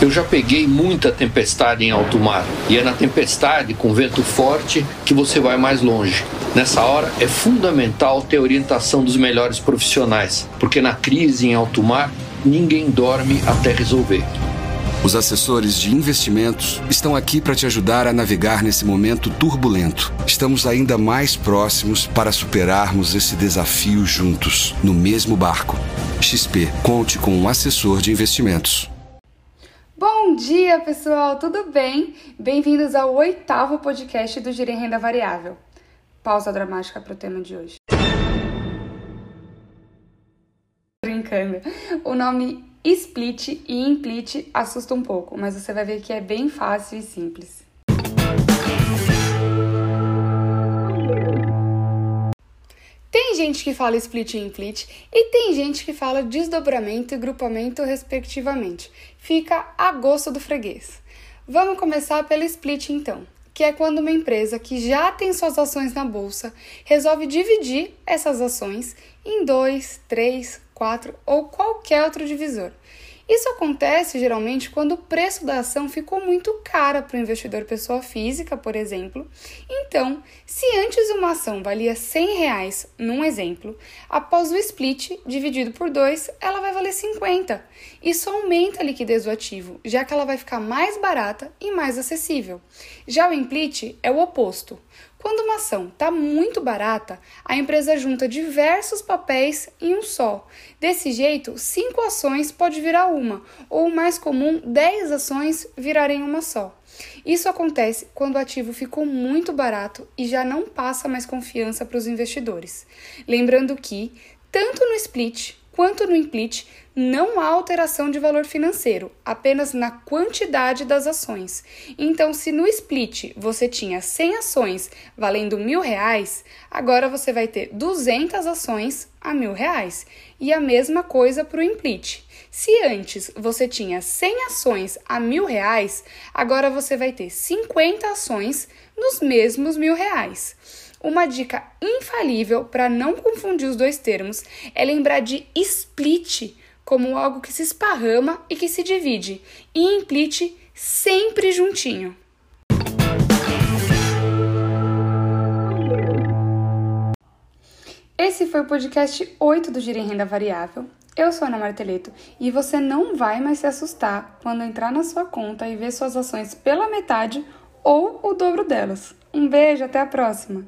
Eu já peguei muita tempestade em alto mar e é na tempestade com vento forte que você vai mais longe. Nessa hora é fundamental ter orientação dos melhores profissionais, porque na crise em alto mar ninguém dorme até resolver. Os assessores de investimentos estão aqui para te ajudar a navegar nesse momento turbulento. Estamos ainda mais próximos para superarmos esse desafio juntos, no mesmo barco. XP, conte com um assessor de investimentos. Bom dia, pessoal, tudo bem? Bem-vindos ao oitavo podcast do Giro em Renda Variável. Pausa dramática para o tema de hoje. Brincando. O nome split e implit assusta um pouco, mas você vai ver que é bem fácil e simples. Tem gente que fala split e implit e tem gente que fala desdobramento e grupamento respectivamente. Fica a gosto do freguês. Vamos começar pelo split então, que é quando uma empresa que já tem suas ações na bolsa resolve dividir essas ações em dois, três, quatro ou qualquer outro divisor. Isso acontece geralmente quando o preço da ação ficou muito cara para o investidor pessoa física, por exemplo. Então, se antes uma ação valia 100 reais, num exemplo, após o split dividido por 2, ela vai valer 50. Isso aumenta a liquidez do ativo, já que ela vai ficar mais barata e mais acessível. Já o implit é o oposto. Quando uma ação está muito barata, a empresa junta diversos papéis em um só. Desse jeito, cinco ações pode virar uma, ou mais comum, 10 ações virarem uma só. Isso acontece quando o ativo ficou muito barato e já não passa mais confiança para os investidores. Lembrando que, tanto no split quanto no implit, não há alteração de valor financeiro, apenas na quantidade das ações. Então, se no split você tinha 100 ações valendo mil reais, agora você vai ter 200 ações a mil reais. E a mesma coisa para o implit. Se antes você tinha 100 ações a mil reais, agora você vai ter 50 ações nos mesmos mil reais. Uma dica infalível para não confundir os dois termos é lembrar de split como algo que se esparrama e que se divide, e implit sempre juntinho. Esse foi o podcast 8 do Giro em Renda Variável. Eu sou Ana Marteleto e você não vai mais se assustar quando entrar na sua conta e ver suas ações pela metade ou o dobro delas. Um beijo, até a próxima!